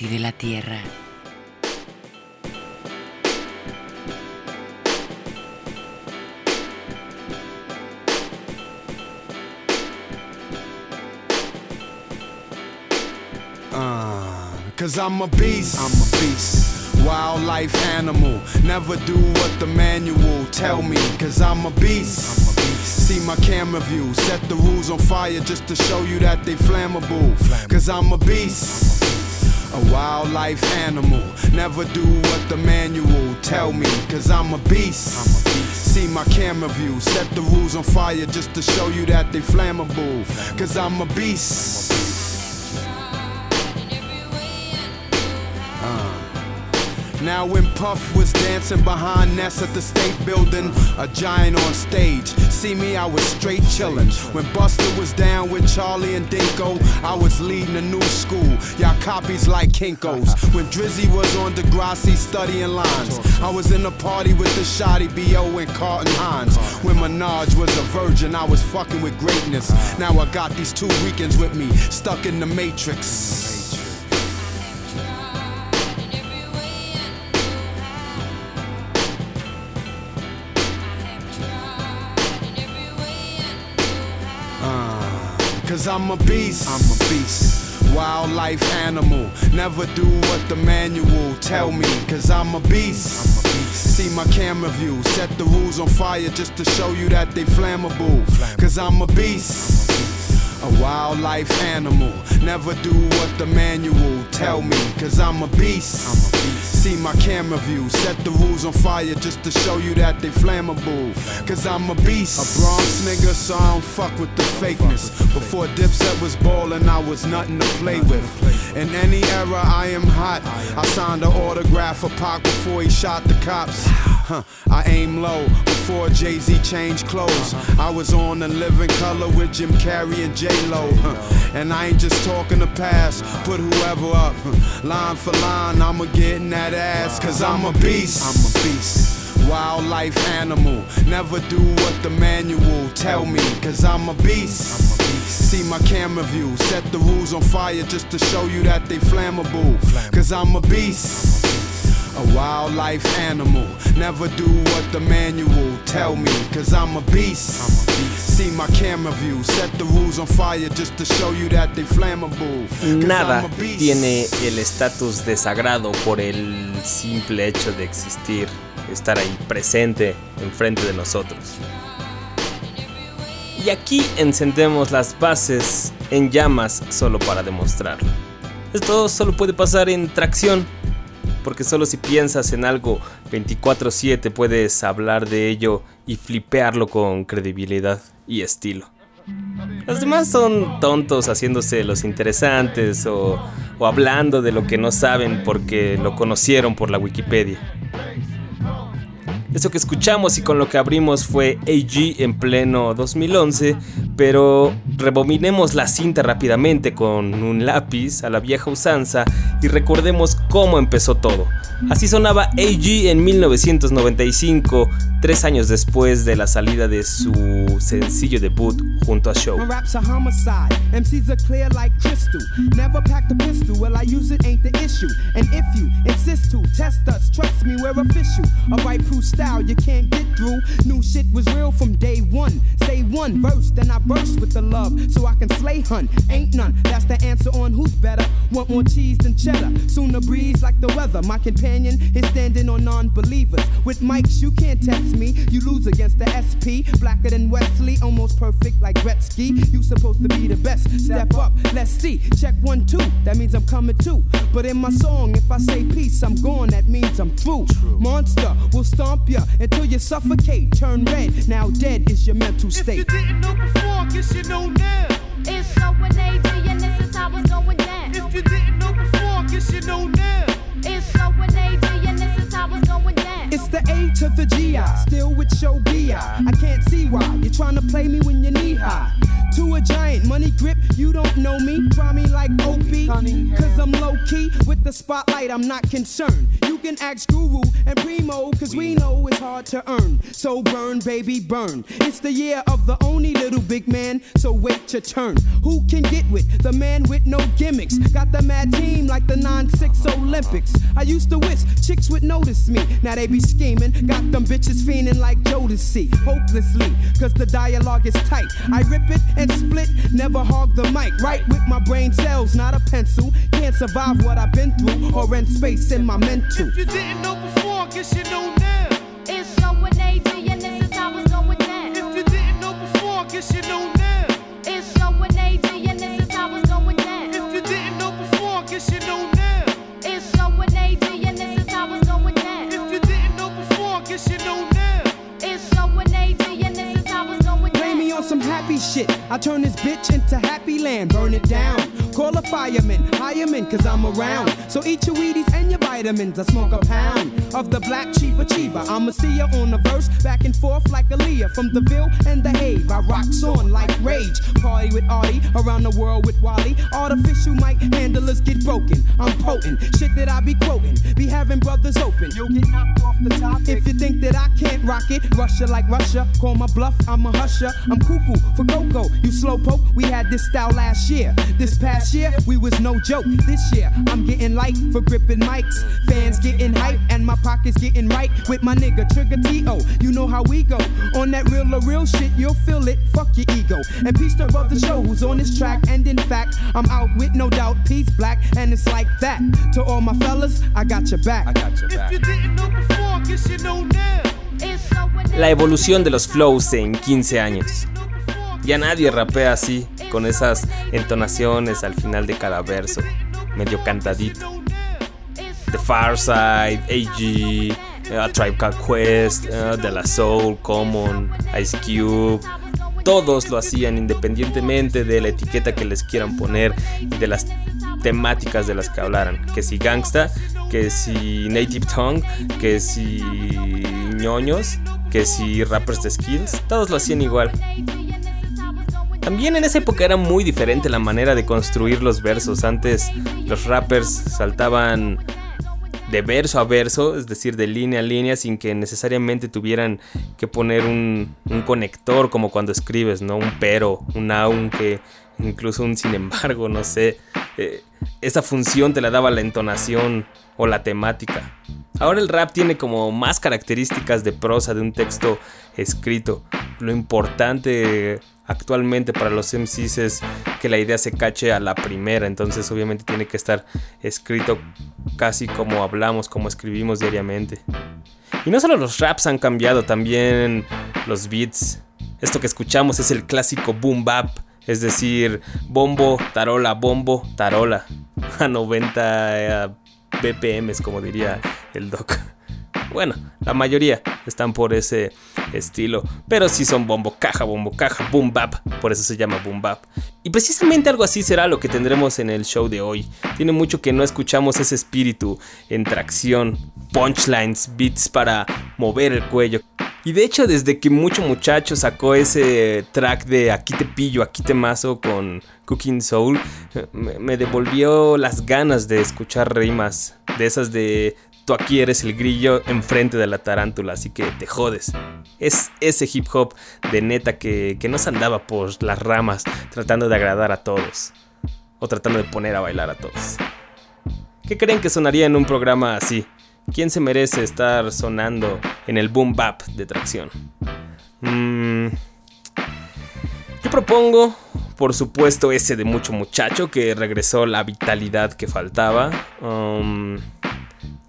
Tracción. El show más nasty de la Tierra. Uh, Cause I'm a beast. I'm a beast. Wildlife animal. Never do what the manual tell me. Cause I'm a beast. I'm a beast. See my camera view. Set the rules on fire just to show you that they flammable. Cause I'm a beast. A wildlife animal. Never do what the manual tell me. Cause I'm a beast. See my camera view. Set the rules on fire just to show you that they flammable. Cause I'm a beast. Now when Puff was dancing behind Ness at the state building, a giant on stage. See me, I was straight chillin'. When Buster was down with Charlie and Dinko, I was leading a new school. Y'all copies like Kinkos. When Drizzy was on Degrassi studying lines, I was in a party with the Shoddy B.O. and Carlton Hines. When Minaj was a virgin, I was fucking with greatness. Now I got these two weekends with me, stuck in the matrix. Cause I'm a beast. I'm a beast. Wildlife animal. Never do what the manual tell me. Cause I'm a beast. I'm a beast. See my camera view. Set the rules on fire just to show you that they flammable. Cause I'm a beast. A wildlife animal. Never do what the manual tell me. Cause I'm a beast. I'm a beast. See my camera view. Set the rules on fire just to show you that they flammable. Cause I'm a beast. A Bronx nigga, so I don't fuck with the fakeness. Before Dipset was ballin', I was nothing to play with. In any era, I am hot. I signed an autograph for Pac before he shot the cops. Huh, I aim low before Jay Z changed clothes. I was on a living color with Jim Carrey and J Lo. And I ain't just talking the past. Put whoever up, line for line. I'ma get in that ass, cause I'm a beast. I'm a beast. Wildlife animal. Never do what the manual tell me, cause I'm a beast. See my camera view. Set the rules on fire just to show you that they flammable. Cause I'm a beast. A wildlife animal. Never do what the manual tell me, cause I'm a beast. See my camera view. Set the rules on fire just to show you that they flammable. Nada I'm a beast. tiene el estatus de sagrado por el simple hecho de existir, estar ahí presente enfrente de nosotros. Y aquí encendemos las bases en llamas solo para demostrarlo. Esto solo puede pasar en tracción, porque solo si piensas en algo 24/7 puedes hablar de ello y flipearlo con credibilidad y estilo. Los demás son tontos haciéndose los interesantes o, o hablando de lo que no saben porque lo conocieron por la Wikipedia. Eso que escuchamos y con lo que abrimos fue AG en pleno 2011, pero rebobinemos la cinta rápidamente con un lápiz a la vieja usanza y recordemos cómo empezó todo. Así sonaba AG en 1995, tres años después de la salida de su sencillo debut junto a Show. My raps are homicide. MCs are clear like crystal. Never packed a pistol. Well, I use it, ain't the issue. And if you insist to test us, trust me, we're official. A right proof style you can't get through. New shit was real from day one. Say one verse, then I burst with the love so I can slay hunt. Ain't none. That's the answer on who's better. Want more cheese than cheddar. Sooner breeze like the weather. My companion is standing on non-believers. With mics, you can't test me. You lose against the SP. Blacker than Wesley, almost perfect like Gretzky. You supposed to be the best. Step up, let's see. Check one, two. That means I'm coming too. But in my song, if I say peace, I'm gone. That means I'm through. Monster will stomp ya until you suffocate. Turn red. Now dead is your mental state. didn't know before, guess you know now. It's showing AG and this is how it's going down. If you didn't know before, guess you know now. It's showing AG and this it's going down. It's the A to the GI, still with show BI. I can't see why you're trying to play me when you're knee high. to a giant. Money grip, you don't know me. Try me like Opie. Cause I'm low key. With the spotlight, I'm not concerned. You can ask Guru and Primo, cause we know it's hard to earn. So burn, baby, burn. It's the year of the only little big man, so wait your turn. Who can get with the man with no gimmicks? Got the mad team like the 9-6 Olympics. I used to wish chicks would notice me. Now they be scheming. Got them bitches fiending like Jodeci. Hopelessly, cause the dialogue is tight. I rip it and split, never hog the mic. Right with my brain cells, not a pencil. Can't survive what I've been through or rent space in my mental. If you didn't know before, guess you know now. It's showing AG and shit. I turn this bitch into happy land, burn it down. Call a fireman, hire men, cause I'm around. So eat your Wheaties and your vitamins. I smoke a pound of the black cheaper cheaper. I'ma see ya on the verse, back and forth like Aaliyah. From the Ville and the Have, I rocks on like rage. Party with Artie, around the world with Wally. Artificial mic handlers get broken. I'm potent, shit that I be quoting. Be having brothers open. You'll get knocked off the top. If you think that I can't rock it, Russia like Russia. Call my bluff, I'm a husher. I'm cuckoo for Coco. You slowpoke, we had this style last year. This past year, we was no joke. This year, I'm getting light for gripping mics. Fans getting hype, and my pockets getting right with my nigga Trigger T.O. You know how we go. On that real or real shit, you'll feel it. Fuck your ego. And peace to brother show who's on this track. And in fact, I'm out with no doubt. Peace black, and it's like that. To all my fellas, I got your back. If you didn't know before, guess you know now. La evolución de los flows en 15 años. Ya nadie rapea así, con esas entonaciones al final de cada verso, medio cantadito. The Far Side, AG, A Tribe Called Quest, eh, De La Soul, Common, Ice Cube. Todos lo hacían independientemente de la etiqueta que les quieran poner y de las temáticas de las que hablaran. Que si gangsta, que si native tongue, que si ñoños, que si rappers de skills, todos lo hacían igual. También en esa época era muy diferente la manera de construir los versos. Antes los rappers saltaban de verso a verso, es decir, de línea a línea, sin que necesariamente tuvieran que poner un, conector como cuando escribes, ¿no? Un pero, un aunque, incluso un sin embargo, no sé. Eh, esa función te la daba la entonación o la temática. Ahora el rap tiene como más características de prosa de un texto escrito. Lo importante actualmente para los MCs es que la idea se cache a la primera, entonces obviamente tiene que estar escrito casi como hablamos, como escribimos diariamente. Y no solo los raps han cambiado, también los beats. Esto que escuchamos es el clásico boom bap, es decir, bombo, tarola, bombo, tarola. A 90 eh, BPMs, como diría el doc. Bueno, la mayoría están por ese estilo, pero sí son bombo caja, bombo caja, boom bap, por eso se llama boom bap. Y precisamente algo así será lo que tendremos en el show de hoy. Tiene mucho que no escuchamos ese espíritu en tracción, punchlines, beats para mover el cuello. Y de hecho, desde que mucho muchacho sacó ese track de Aquí te pillo, aquí te mazo con Cooking Soul, me, me devolvió las ganas de escuchar rimas de esas de aquí eres el grillo enfrente de la tarántula, así que te jodes. Es ese hip hop de neta que, que no se andaba por las ramas tratando de agradar a todos. O tratando de poner a bailar a todos. ¿Qué creen que sonaría en un programa así? ¿Quién se merece estar sonando en el boom bap de tracción? Mm, yo propongo, por supuesto, ese de mucho muchacho que regresó la vitalidad que faltaba. Um,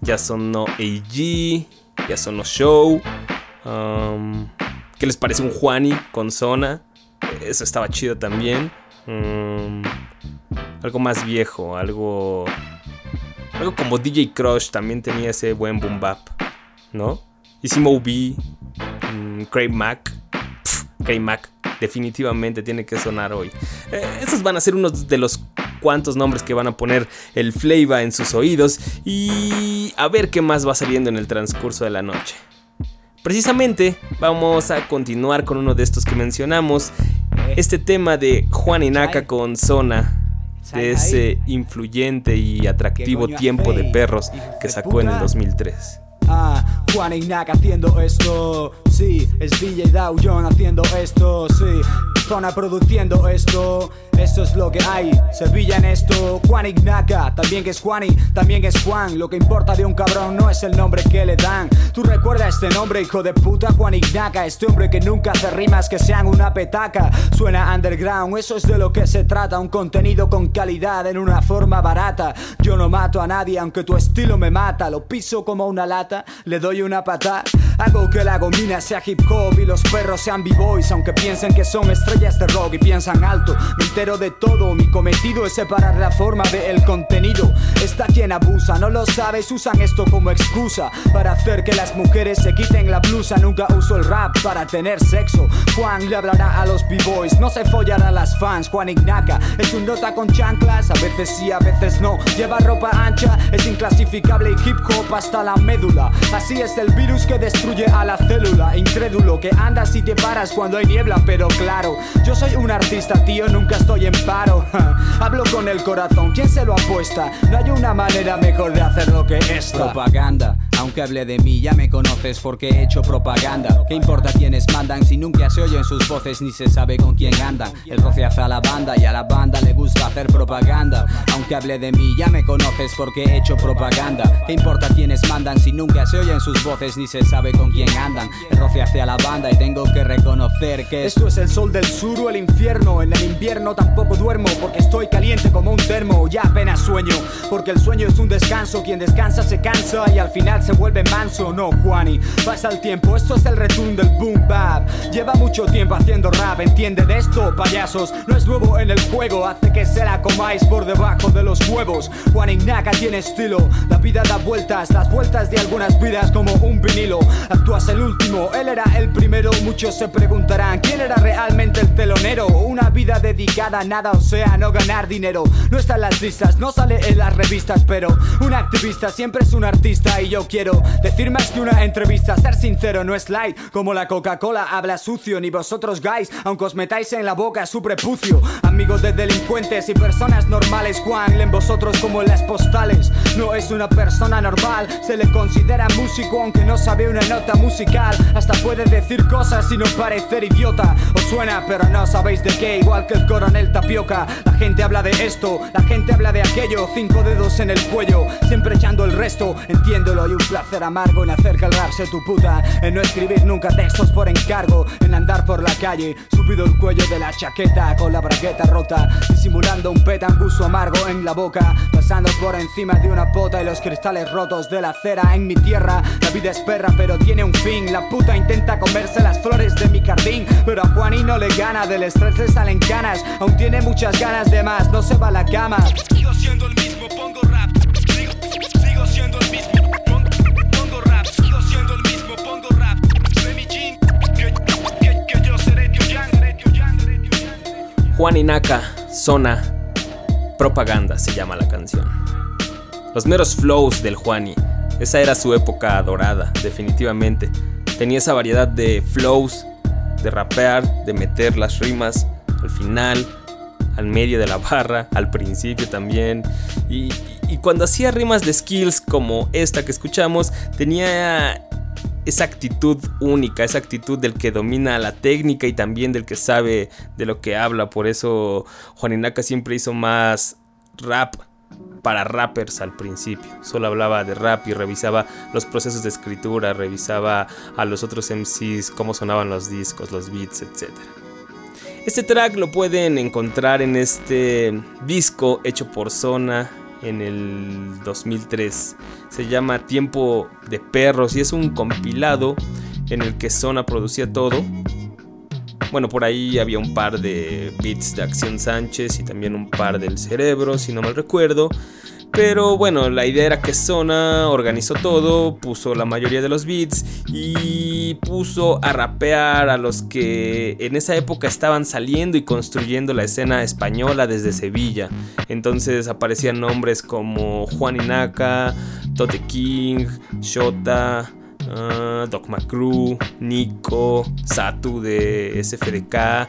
ya sonó AG, ya sonó Show. Um, ¿Qué les parece un Juani con Zona? Eso estaba chido también. Um, algo más viejo, algo. Algo como DJ Crush también tenía ese buen boom bap, ¿no? Y Simo B, Craig Mack. Pff, Craig Mack definitivamente tiene que sonar hoy. Eh, esos van a ser unos de los cuantos nombres que van a poner el flavor en sus oídos y a ver qué más va saliendo en el transcurso de la noche. Precisamente vamos a continuar con uno de estos que mencionamos. este tema de Juan Inaka con Zona, de ese influyente y atractivo tiempo de perros que sacó en el 2003. Ah, Juan Inaka haciendo esto, sí, es DJ Dow John haciendo esto, sí, Zona produciendo esto, eso es lo que hay, Sevilla en esto, Juan Ignaca, también que es Juani, también es Juan, lo que importa de un cabrón no es el nombre que le dan. Tú recuerda este nombre, hijo de puta, Juan Ignaca, este hombre que nunca hace rimas que sean una petaca, suena underground, eso es de lo que se trata, un contenido con calidad en una forma barata. Yo no mato a nadie aunque tu estilo me mata, lo piso como una lata, le doy una pata, hago que la gomina sea hip hop y los perros sean b-boys, aunque piensen que son estrellas de rock y piensan alto, me entero de todo. Mi cometido es separar la forma del contenido. Está quien abusa, no lo sabes, usan esto como excusa para hacer que las mujeres se quiten la blusa. Nunca uso el rap para tener sexo. Juan le hablará a los b-boys, no se follará a las fans. Juan Ignaca es un nota con chanclas, a veces sí, a veces no. Lleva ropa ancha, es inclasificable y hip hop hasta la médula. Así es el virus que destruye a la célula. Incrédulo que andas y te paras cuando hay niebla, pero claro, yo soy un artista, tío, nunca estoy en paro. Hablo con el corazón, ¿quién se lo apuesta? No hay una manera mejor de hacerlo que esta. Propaganda, aunque hable de mí, ya me conoces porque he hecho propaganda. ¿Qué importa quiénes mandan si nunca se oyen sus voces ni se sabe con quién andan? El roce hace a la banda y a la banda le gusta hacer propaganda. Aunque hable de mí, ya me conoces porque he hecho propaganda. ¿Qué importa quiénes mandan si nunca se oyen sus voces ni se sabe con quién andan? El roce hace a la banda y tengo que reconocer que esto es el sol del sur o el infierno. En el invierno tampoco duermo porque estoy caliente como un termo. Ya apenas sueño porque el sueño es un descanso. Quien descansa se cansa y al final se vuelve manso. No, Juani, pasa el tiempo. Esto es el return del boom bap. Lleva mucho tiempo haciendo rap. Entiende de esto, payasos. No es nuevo en el juego. Hace que se la comáis por debajo de los huevos. Juan Ignaca tiene estilo. La vida da vueltas, las vueltas de algunas vidas como un vinilo. Actúas el último, él era el primero. Muchos se preguntarán quién era realmente el telonero. Una vida dedicada a nada, o sea, no ganar dinero. No está en las listas, no sale en las revistas, pero un activista siempre es un artista y yo quiero decir más que una entrevista. Ser sincero no es light, como la Coca-Cola habla sucio, ni vosotros guys, aunque os metáis en la boca su prepucio. Amigos de delincuentes y personas normales, Juan, leen vosotros como en las postales. No es una persona normal, se le considera músico aunque no sabe una nota musical. Hasta puede decir cosas y no parecer idiota. Os suena, pero no sabéis de qué, igual que el coronel Tapioca. Gente habla de esto, la gente habla de aquello. Cinco dedos en el cuello, siempre echando el resto. Entiéndolo y un placer amargo en hacer sea tu puta. En no escribir nunca textos por encargo. En andar por la calle, subido el cuello de la chaqueta con la bragueta rota. Disimulando un petanguso amargo en la boca. Pasando por encima de una pota y los cristales rotos de la acera en mi tierra. La vida es perra, pero tiene un fin. La puta intenta comerse las flores de mi jardín. Pero a Juaní no le gana, del estrés le salen ganas. Aún tiene muchas ganas no se va a la cama. Sigo siendo el mismo, pongo rap. Sigo, sigo siendo el mismo, pongo, pongo rap. Sigo siendo el mismo, pongo rap. De mi jean, que, que, que yo seré Tio Yang, seré Tio Yang, seré Tio Yang. Juan Inaka, Zona, Propaganda se llama la canción. Los meros flows del Juani, esa era su época dorada, definitivamente. Tenía esa variedad de flows, de rapear, de meter las rimas al final, al medio de la barra, al principio también. Y, cuando hacía rimas de skills como esta que escuchamos, tenía esa actitud única, esa actitud del que domina la técnica y también del que sabe de lo que habla. Por eso Juan Inaka siempre hizo más rap para rappers al principio. Solo hablaba de rap y revisaba los procesos de escritura, revisaba a los otros MCs, cómo sonaban los discos, los beats, etc. Este track lo pueden encontrar en este disco hecho por Zona en el 2003. Se llama Tiempo de Perros y es un compilado en el que Zona producía todo. Bueno, por ahí había un par de beats de Acción Sánchez y también un par del Cerebro, si no mal recuerdo. Pero bueno, la idea era que Zona organizó todo, puso la mayoría de los beats y puso a rapear a los que en esa época estaban saliendo y construyendo la escena española desde Sevilla. Entonces aparecían nombres como Juan Inaka, Tote King, Shota, uh, Doc Macru, Nico, Satu de SFDK.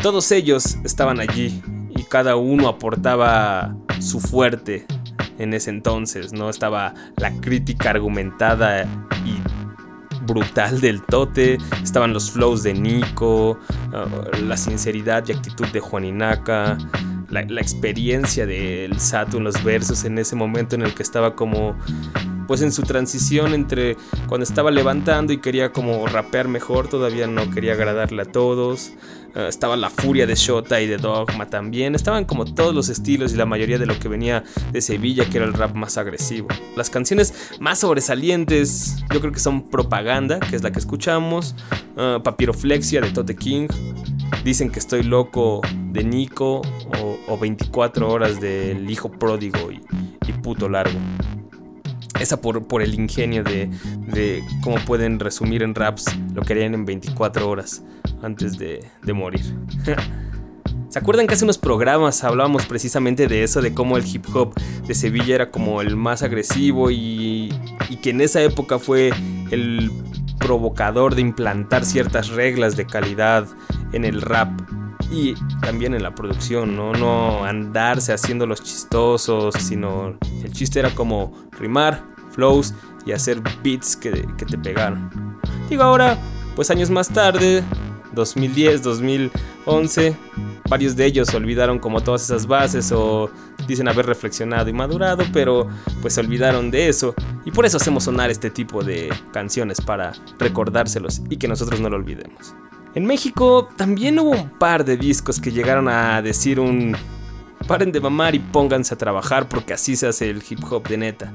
Todos ellos estaban allí y cada uno aportaba su fuerte en ese entonces, ¿no? Estaba la crítica argumentada y brutal del Tote, estaban los flows de Nico, uh, la sinceridad y actitud de Juaninaka, la, la experiencia del Sato en los versos en ese momento en el que estaba como pues en su transición entre cuando estaba levantando y quería como rapear mejor, todavía no quería agradarle a todos. Uh, estaba la furia de Shota y de Dogma también. Estaban como todos los estilos y la mayoría de lo que venía de Sevilla, que era el rap más agresivo. Las canciones más sobresalientes, yo creo que son Propaganda, que es la que escuchamos, uh, Papiroflexia de Tote King. Dicen que estoy loco de Nico o, o 24 horas del hijo pródigo y, y puto largo. Esa por, por el ingenio de, de, cómo pueden resumir en raps lo que harían en 24 horas antes de, de morir. ¿Se acuerdan que hace unos programas hablábamos precisamente de eso, de cómo el hip hop de Sevilla era como el más agresivo y, y que en esa época fue el provocador de implantar ciertas reglas de calidad en el rap y también en la producción, ¿no? No andarse haciendo los chistosos, sino el chiste era como rimar, flows y hacer beats que, que te pegaron. Digo ahora, pues años más tarde, 2010, 2011, varios de ellos olvidaron como todas esas bases o dicen haber reflexionado y madurado, pero pues se olvidaron de eso y por eso hacemos sonar este tipo de canciones para recordárselos y que nosotros no lo olvidemos. En México también hubo un par de discos que llegaron a decir un paren de mamar y pónganse a trabajar porque así se hace el hip hop de neta.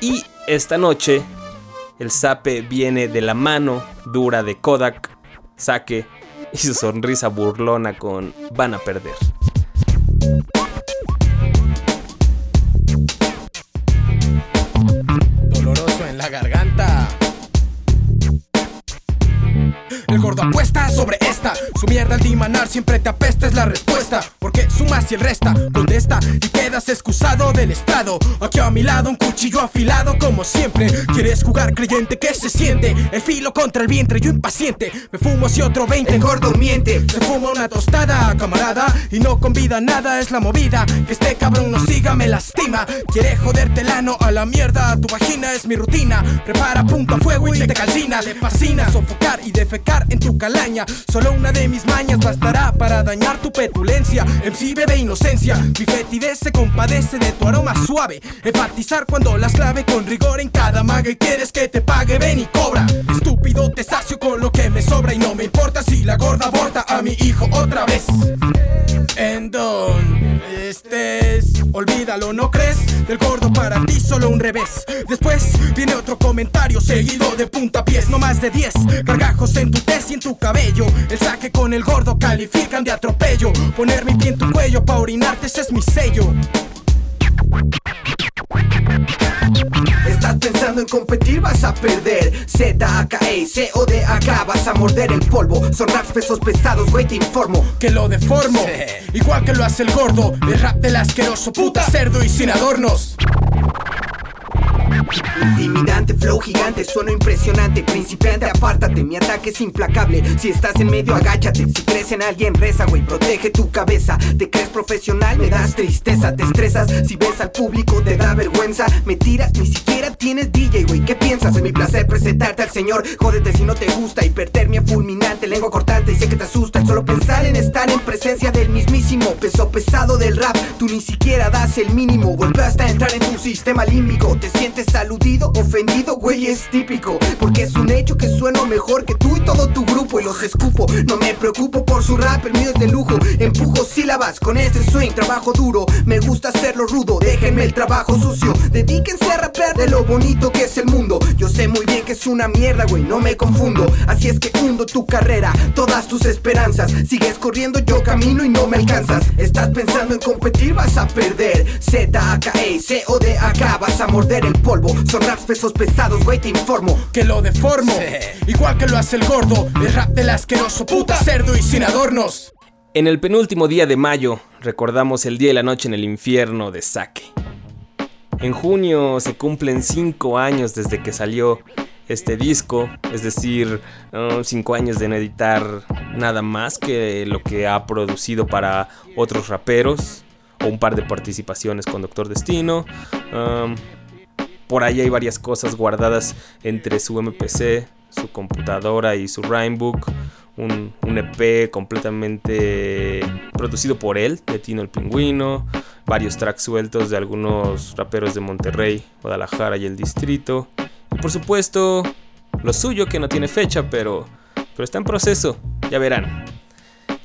Y esta noche el sape viene de la mano dura de Kodak, Saque y su sonrisa burlona con van a perder. El Su mierda al dimanar siempre te apesta, es la respuesta. Porque sumas y el resta, contesta y quedas excusado del estado. Aquí a mi lado un cuchillo afilado como siempre. Quieres jugar creyente que se siente. El filo contra el vientre, yo impaciente. Me fumo si otro 20. El gordo miente. Se fuma una tostada, camarada. Y no convida nada, es la movida. Que este cabrón no siga, me lastima. Quiere joderte el ano a la mierda. Tu vagina es mi rutina. Prepara punto a fuego y te calcina. Le fascina sofocar y defecar en tu calaña. Solo una de mis mañas bastará para dañar tu petulencia. MC de inocencia, mi fetidez se compadece de tu aroma suave. Enfatizar cuando las clave con rigor en cada maga y quieres que te pague, ven y cobra. Estúpido, te sacio con lo que me sobra y no me importa si la gorda aborta a mi hijo otra vez. En don estés, olvídalo, ¿no crees? Del gordo para ti solo un revés. Después viene otro comentario seguido de puntapiés, no más de 10. Gargajos en tu tez y en tu cabello. El saque con el gordo califican de atropello. Poner mi pie en tu cuello pa' orinarte, ese es mi sello. Estás pensando en competir, vas a perder. Z-A-K-E, C-O-D-A-K, vas a morder el polvo. Son raps pesos pesados, güey, te informo Que lo deformo, igual que lo hace el gordo El rap del asqueroso, puta cerdo y sin adornos Intimidante, flow gigante, sueno impresionante Principiante, apártate, mi ataque es implacable. Si estás en medio, agáchate Si crees en alguien, reza, güey, protege tu cabeza. Te crees profesional, me das tristeza Te estresas, si ves al público te da vergüenza. Me tiras, ni siquiera tienes DJ, güey ¿Qué piensas? Es mi placer presentarte al señor. Jódete si no te gusta, hipertermia fulminante Lengua cortante y sé que te asusta. Solo pensar en estar en presencia del mismísimo Peso pesado del rap, tú ni siquiera das el mínimo Vuelve hasta entrar en tu sistema límbico. Te sientes aludido, ofendido, güey, es típico. Porque es un hecho que sueno mejor que tú y todo tu grupo. Y los escupo, no me preocupo por su rap, el mío es de lujo. Empujo sílabas con este swing, trabajo duro. Me gusta hacerlo rudo, déjenme el trabajo sucio. Dedíquense a rapear de lo bonito que es el mundo. Yo sé muy bien que es una mierda, güey, no me confundo. Así es que hundo tu carrera, todas tus esperanzas. Sigues corriendo, yo camino y no me alcanzas. Estás pensando en competir, vas a perder. Z-A-K-E, C-O-D-A-K, vas a morder el polvo Son raps pesos pesados, güey, te informo Que lo deformo, igual que lo hace el gordo El rap del asqueroso, puta cerdo y sin adornos En el penúltimo día de mayo recordamos el día y la noche en el infierno de Sake. En junio se cumplen 5 años desde que salió este disco, es decir, 5 años de no editar nada más que lo que ha producido para otros raperos, o un par de participaciones con Doctor Destino. Um, por ahí hay varias cosas guardadas entre su MPC, su computadora y su Rhymebook. Un, un, EP completamente producido por él, de Tino el Pingüino, varios tracks sueltos de algunos raperos de Monterrey, Guadalajara y el distrito, y por supuesto lo suyo que no tiene fecha, pero, pero está en proceso, ya verán.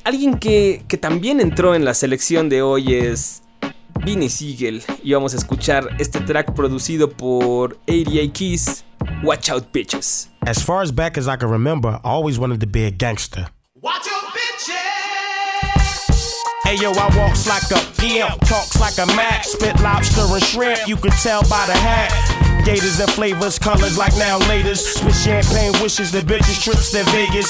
Alguien que, que también entró en la selección de hoy es Vinny Siegel, y vamos a escuchar este track producido por 88 Keys, Watch Out Bitches. As far as back as I can remember, I always wanted to be a gangster. Watch out, bitches! Hey yo, I walks like a pimp, talks like a Mac, spit lobster and shrimp, you can tell by the hat. Gators and flavors, colors like now laters. Spit champagne wishes the bitches trips to Vegas.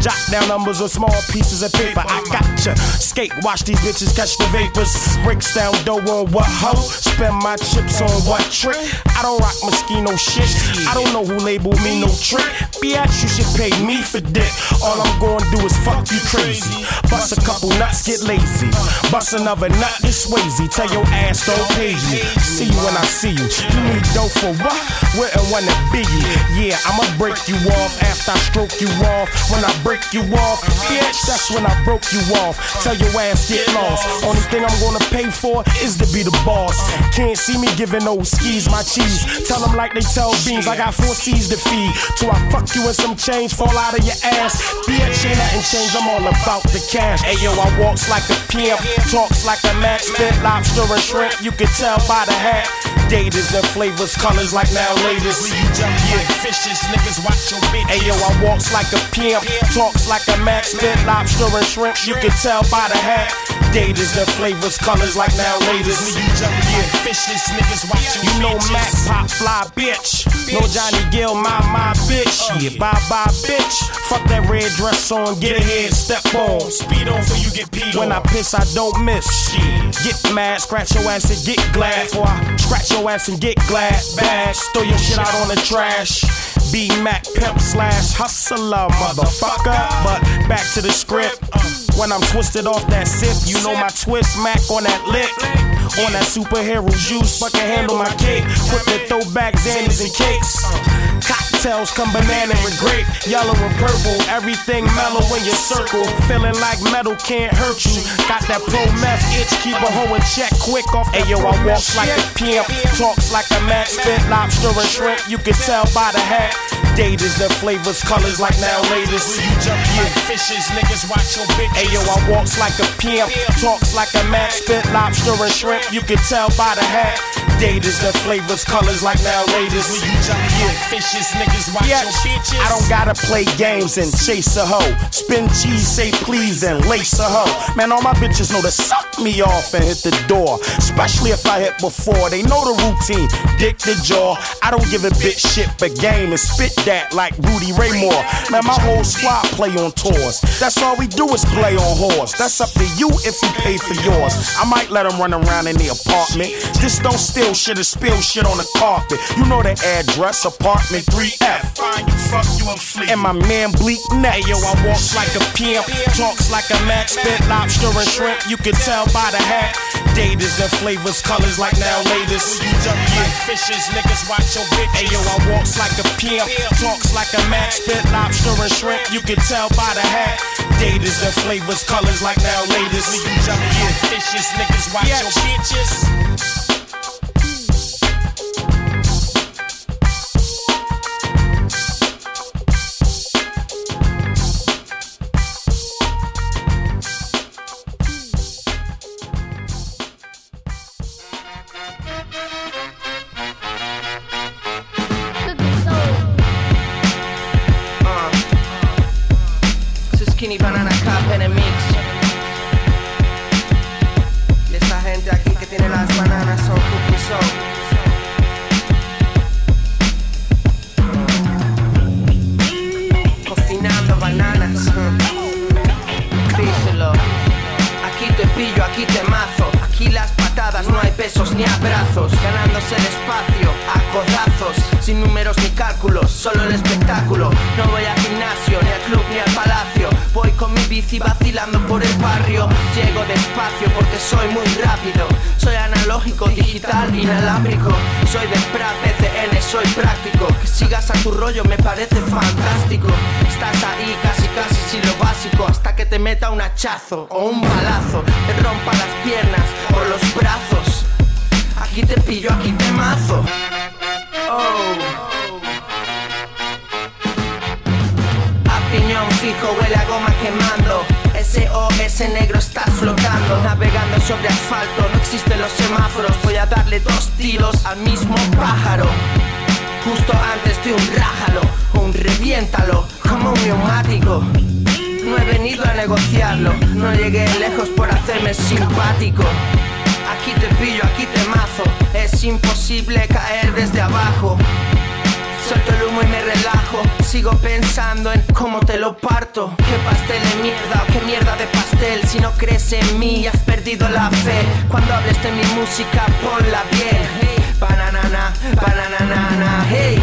Jot down numbers on small pieces of paper. I gotcha. Skate, watch these bitches catch the vapors. Breaks down dough on what hoe. Spend my chips on what trick. I don't rock Moschino shit. I don't know who labeled me no trick. Bitch, you should pay me for dick. All I'm gonna do is fuck you crazy. Bust a couple nuts, get lazy. Bust another nut, get swazy. Tell your ass don't page me. See you when I see you. You need dough for what? Wouldn't wanna be. Yeah, I'ma break you off after I stroke you off. When I break you off, bitch, that's when I broke you off. Tell your ass get lost. Only thing I'm gonna pay for is to be the boss. Can't see me giving those skis my cheese. Tell them like they tell beans. I got four C's to feed. So I fuck you and some change fall out of your ass. Bitch, ain't nothing changed. I'm all about the cash. Hey yo, I walks like a pimp, talks like a max, spit lobster and shrimp. You can tell by the hat. Daters and flavors, colors like now latest. You jump yeah. fishes, niggas watch your bitch. Hey yo, I walks like a pimp, talks like a max, spit lobster and shrimp. You can tell by the hat. Daters and flavors, colors like now latest. You jump yeah. fishes, niggas watch your You know Mac pop fly bitch. No Johnny Gill, my my bitch. Oh, yeah, bye bye bitch. Fuck that red dress on, get ahead, step on. Speed on for you get peed When I piss, I don't miss. Get mad, scratch your ass and get glad. Before I scratch your ass and get glad. Bad, throw your shit out on the trash. B Mac pimp slash hustler, motherfucker. But back to the script. When I'm twisted off that sip, you know my twist Mac on that lick. On that superhero juice, can handle my cake. Quick to throw back Xannies and cakes. Cocktails come banana and grape, yellow and purple. Everything mellow in your circle. Feeling like metal can't hurt you. Got that pro meth itch, keep a hoe in check quick off. Hey yo, I walk like a pimp, talks like a Mac, spit lobster and shrimp. You can tell by the hat. Daters and flavors, colors like now latest. You jump yeah. fishes, niggas watch your bitches. Hey yo, I walks like a pimp, talks like a Mac, spit lobster and shrimp. You can tell by the hat. Daters and flavors, colors like now latest. You jump yeah. fishes, niggas watch Yeah, your bitches. I don't gotta play games and chase a hoe. Spin cheese, say please, and lace a hoe. Man, all my bitches know to suck me off and hit the door. Especially if I hit before. They know the routine. Dick the jaw. I don't give a bitch shit but game and spit that like Rudy Raymore. Man, my whole squad play on tours. That's all we do is play on horse. That's up to you if you pay for yours. I might let them run around in the apartment. Just don't steal shit or spill shit on the carpet. You know the address, apartment 3F. Find you, fuck you, and flee. And my man Bleak neck. Hey yo, I walks like a pimp, talks like a Mac, spit lobster and shrimp. You can tell by the hat. Daters and flavors, colors like now latest. You jump like fishes, niggas watch your bitches. Hey yo, I walks like a pimp, talks like a Mac, spit lobster and shrimp. You can tell by the hat. Daters and flavors, colors like now latest. You jump like fishes, niggas watch your bitches. Sigo pensando en cómo te lo parto. Qué pastel de mierda o qué mierda de pastel. Si no crees en mí, has perdido la fe. Cuando hables de mi música, ponla bien. Bananana, bananana, hey.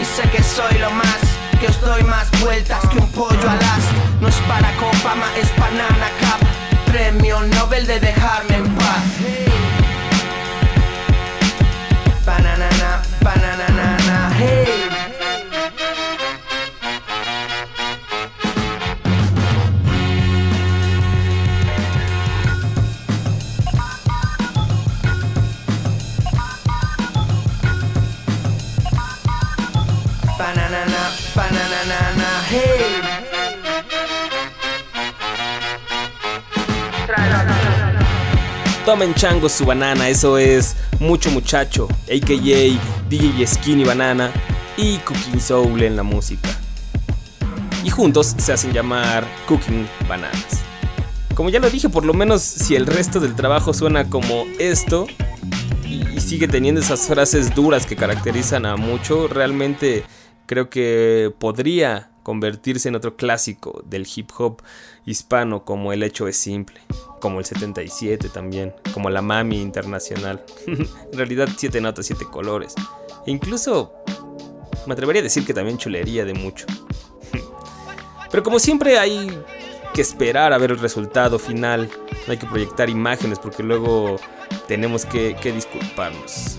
Y sé que soy lo más, que os doy más vueltas que un pollo al as. No es para Obama, es banana cap. Premio Nobel de dejarme en paz. Bananana, bananana, Tomen chango su banana, eso es mucho muchacho, a.k.a. DJ Skinny Banana y Cooking Soul en la música. Y juntos se hacen llamar Cooking Bananas. Como ya lo dije, por lo menos si el resto del trabajo suena como esto y, y sigue teniendo esas frases duras que caracterizan a mucho, realmente creo que podría convertirse en otro clásico del hip hop hispano como El hecho es simple, como el 77 también, como La Mami Internacional. en realidad siete notas, siete colores. E incluso me atrevería a decir que también chulería de mucho. Pero como siempre hay que esperar a ver el resultado final, no hay que proyectar imágenes porque luego tenemos que, que disculparnos.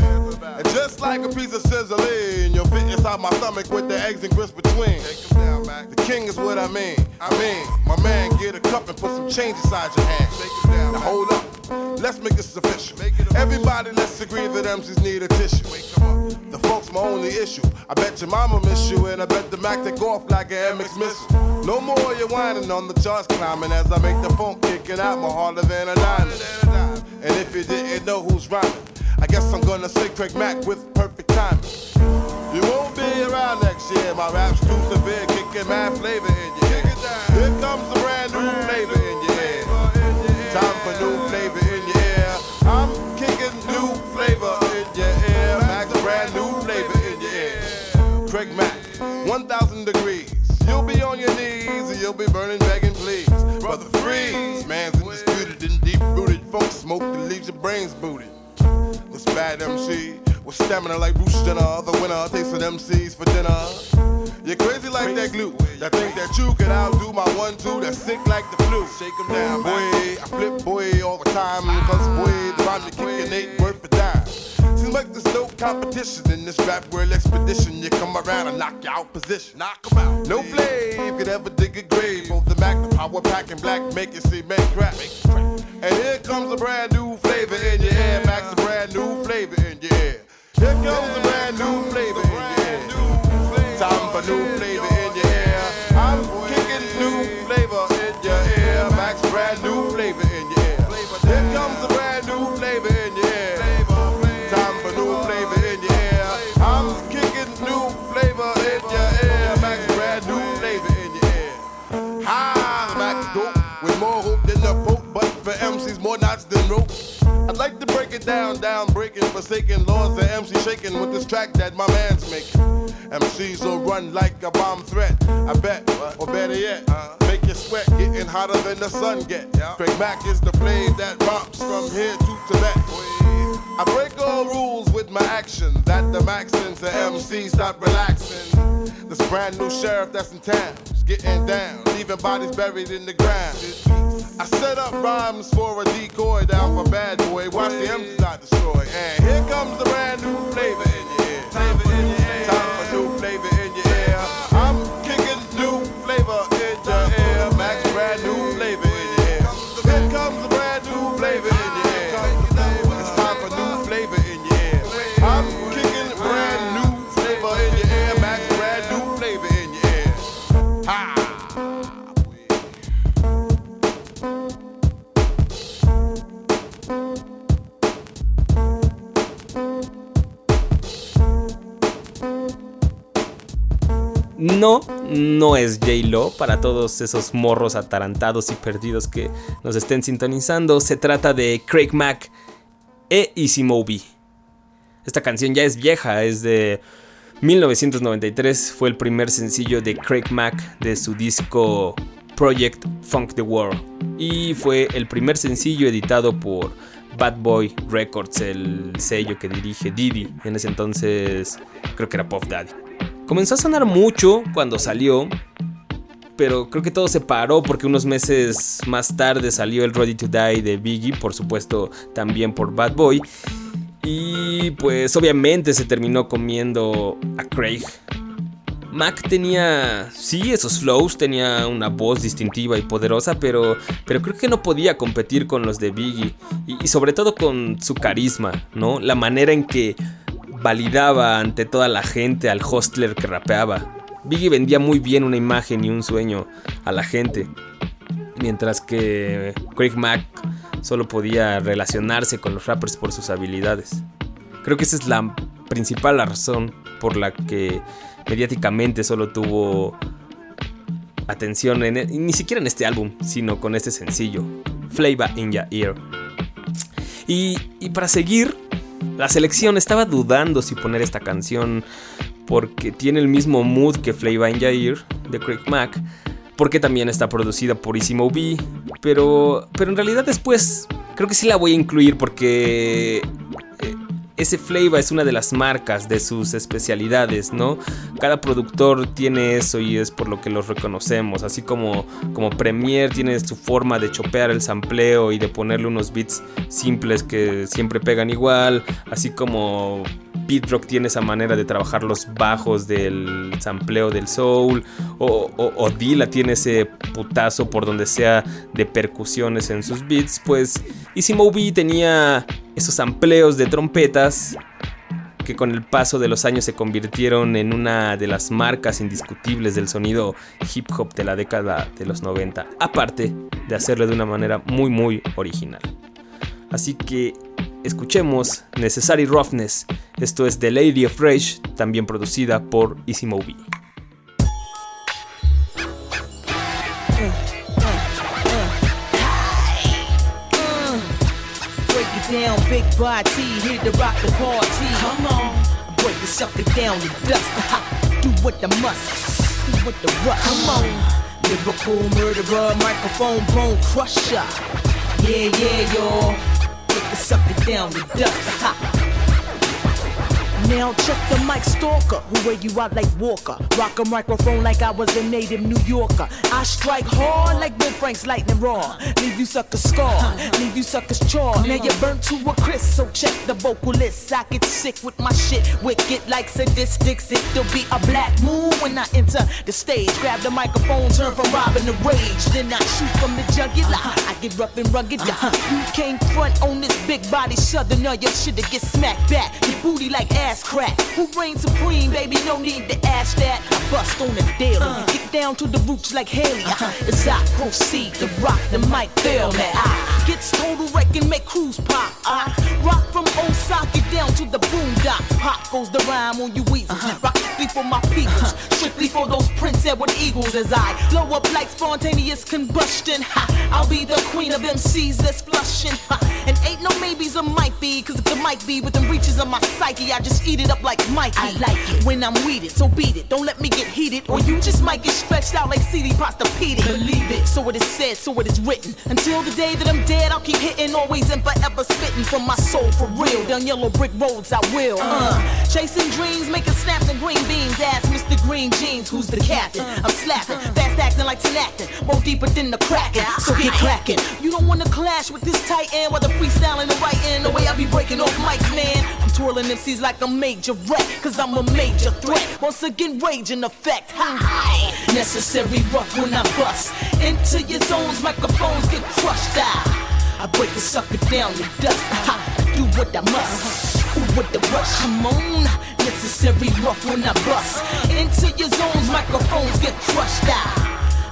And just like a piece of sizzling, you'll fit inside my stomach with the eggs and grits between. The king is what I mean. I mean, my man, get a cup and put some change inside your hand. Now hold up, let's make this official. Everybody, let's agree that MCs need a tissue. The folks, my only issue. I bet your mama miss you, and I bet the Mac take off like an MX missile. No more you whining on the charts climbing as I make the funk kicking out more harder than a diamond. And if you didn't know who's rhyming, I guess I'm gonna say Craig Mack with perfect timing. You won't be around next year. My rap's too severe, kicking mad flavor in your ear. Here comes the brand new flavor in your ear. Time for new flavor in your ear. I'm kicking new flavor in your ear. Max, brand new flavor in your ear. Craig Mack, 1,000 degrees. You'll be on your knees and you'll be burning, begging, please. Brother Freeze, man's undisputed and deep rooted. Funk smoke that leaves your brains booted. This bad MC with stamina like Bruce Jenner. The winner tasting MCs for dinner. You're crazy like that glue. That think that you can outdo my one two. That's sick like the flu. Shake 'em down, boy. I flip boy all the time. Cause boy, the rhyme you kicking ain't worth a dime. Like there's no competition in this rap world expedition. You come around and knock you out position. Knock Knock 'em out. No flame could ever dig a grave. Both the Mac, the power pack, and black make it see man crack. And here comes a brand new flavor in your ear. Max, a brand new flavor in your ear. Here comes a brand new flavor in your ear. Time for new flavor more knots than rope. I'd like to break it down, down, breaking, forsaken laws of MC shaking with this track that my man's making. MCs will run like a bomb threat, I bet, or better yet, make you sweat, getting hotter than the sun get. Craig Mack is the flame that romps from here to Tibet. I break all rules with my action. That the maxing to MCs stop relaxing. This brand new sheriff that's in town getting down, leaving bodies buried in the ground. I set up rhymes for a decoy down for bad boy. Watch the MCs not destroy. And here comes the brand new flavor in your ear. Flavor in your ear. No, no es J-Lo para todos esos morros atarantados y perdidos que nos estén sintonizando. Se trata de Craig Mack e Easy Moby. Esta canción ya es vieja, es de 1993. Fue el primer sencillo de Craig Mack de su disco Project Funk the World. Y fue el primer sencillo editado por Bad Boy Records, el sello que dirige Diddy. En ese entonces creo que era Puff Daddy. Comenzó a sonar mucho cuando salió, pero creo que todo se paró porque unos meses más tarde salió el Ready to Die de Biggie, por supuesto también por Bad Boy. Y pues obviamente se terminó comiendo a Craig. Mac tenía, sí, esos flows, tenía una voz distintiva y poderosa, pero, pero creo que no podía competir con los de Biggie. Y, y sobre todo con su carisma, ¿no? La manera en que validaba ante toda la gente al hostler que rapeaba. Biggie vendía muy bien una imagen y un sueño a la gente, mientras que Craig Mack solo podía relacionarse con los rappers por sus habilidades. Creo que esa es la principal razón por la que mediáticamente solo tuvo atención, en, ni siquiera en este álbum, sino con este sencillo, Flavor in Your Ear. Y para seguir, la selección estaba dudando si poner esta canción porque tiene el mismo mood que in Your Ear de Craig Mack, porque también está producida por B, pero, pero en realidad después creo que sí la voy a incluir porque ese flavor es una de las marcas de sus especialidades, ¿no? Cada productor tiene eso y es por lo que los reconocemos, así como, como Premiere tiene su forma de chopear el sampleo y de ponerle unos beats simples que siempre pegan igual, así como Beat Rock tiene esa manera de trabajar los bajos del sampleo del soul, o, o, tiene ese putazo por donde sea de percusiones en sus beats, pues Easy Moby tenía esos sampleos de trompetas que con el paso de los años se convirtieron en una de las marcas indiscutibles del sonido hip hop de la década de los 90, aparte de hacerlo de una manera muy muy original. Así que escuchemos Necessary Roughness, esto es The Lady of Rage, también producida por Easy Moby. Big body, here to rock the party. Come on, break the sucker down to dust. Do what the must, do what the rush. Come on, lyrical murderer, microphone bone crusher. Yeah, yeah, y'all, break the sucker down to dust. Now check the mic stalker, who wear you out like Walker. Rock a microphone like I was a native New Yorker. I strike hard like Bill Frank's lightning raw. Leave you suckers scarred, leave you suckers charred. Now you burnt to a crisp, so check the vocalist. I get sick with my shit, wicked like sadistics. It'll be a black moon when I enter the stage. Grab the microphone, turn from robbing to rage. Then I shoot from the jugular. I get rough and rugged. Uh-huh. You came front on this big body southerner. Your shit to get smacked back. Your booty like ass crack. Who reigns supreme, baby? No need to ask that. I bust on the daily. Uh. Get down to the roots like Haley. Uh-huh. As I proceed to rock the mic, feel me. I gets total wreck and make crews pop. I uh-huh. rock from Osaka down to the boondock. Pop goes the rhyme on you weasels. Uh-huh. Rock strictly for my people, strictly for those Prince Edward Eagles as I blow up like spontaneous combustion. Ha, I'll be the queen of MCs that's flushing. Ha, and ain't no maybes or might be, cause if there might be within reaches of my psyche, I just eat it up like Mikey. I like it when I'm weeded, so beat it. Don't let me get heated, or you just might get stretched out like CD Postopedic. Believe it, so it is said, so it is written. Until the day that I'm dead, I'll keep hitting, always and forever spitting from my soul for real. Down yellow brick roads, I will. Uh, chasing dreams, making snaps and green beans. Ask Mr. Green Jeans, who's the captain? I'm slapping, fast acting like acting, more deeper than the cracking. So get cracking. You don't wanna clash with this tight end, the freestyling the right end. The way I be breaking off mics, man. I'm twirling MCs like a major wreck, cause I'm a major threat. Once again, rage in effect. Hi, necessary rough when I bust. Into your zones, microphones get crushed out. I break a sucker down to dust. Ha, do what I must. Who with the rush? Come on. Necessary rough when I bust. Into your zones, microphones get crushed out.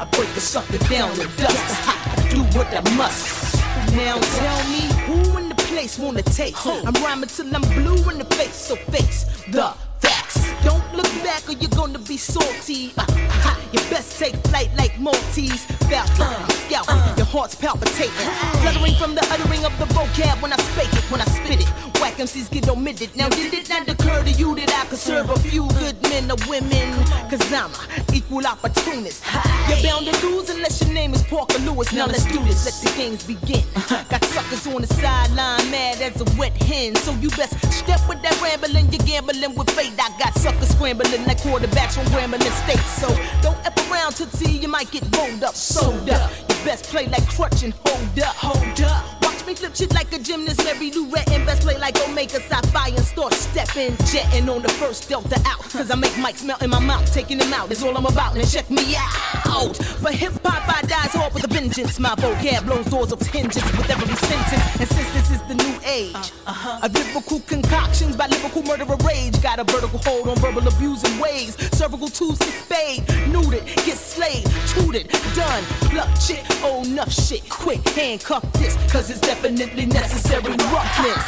I break a sucker down to dust. I do what I must. Now tell me who in the place wanna taste. I'm rhyming till I'm blue in the face, so face the facts. Don't look back or you're gonna be salty. Uh, ha, you best take flight like Maltese. Falcon, I'm uh, scouting, uh. your heart's palpitating. Fluttering from the uttering of the vocab when I spake it, when I spit it. Whack MCs get omitted. Now did it not occur to you that I could serve a few good men or women? Cause I'm a equal opportunist. You're bound to lose unless your name is Parker Lewis. Now let's do this, let the games begin. Uh-huh. Got suckers on the sideline, mad as a wet hen. So you best step with that rambling, you're gambling with fate. I got suckers scrambling like quarterbacks from Grambling State. So don't F around to see you might get rolled up, sold up. You best play like crutch and hold up, hold up. Flip shit like a gymnast, Mary Lou Retton. Best play like Omega Sapphire and start stepping, jetting on the first Delta out. Cause I make mics melt in my mouth, taking them out. That's all I'm about. Now check me out. For hip hop, I dies hard with a vengeance. My vocab blows doors of hinges with every sentence. And since this is the new age, uh-huh. of lyrical concoctions by lyrical murderer rage. Got a vertical hold on verbal abuse and ways. Cervical tubes to spade. neutered, get slayed, tooted, done. Pluck shit, oh enough shit. Quick handcuff this, cause it's definitely necessary roughness.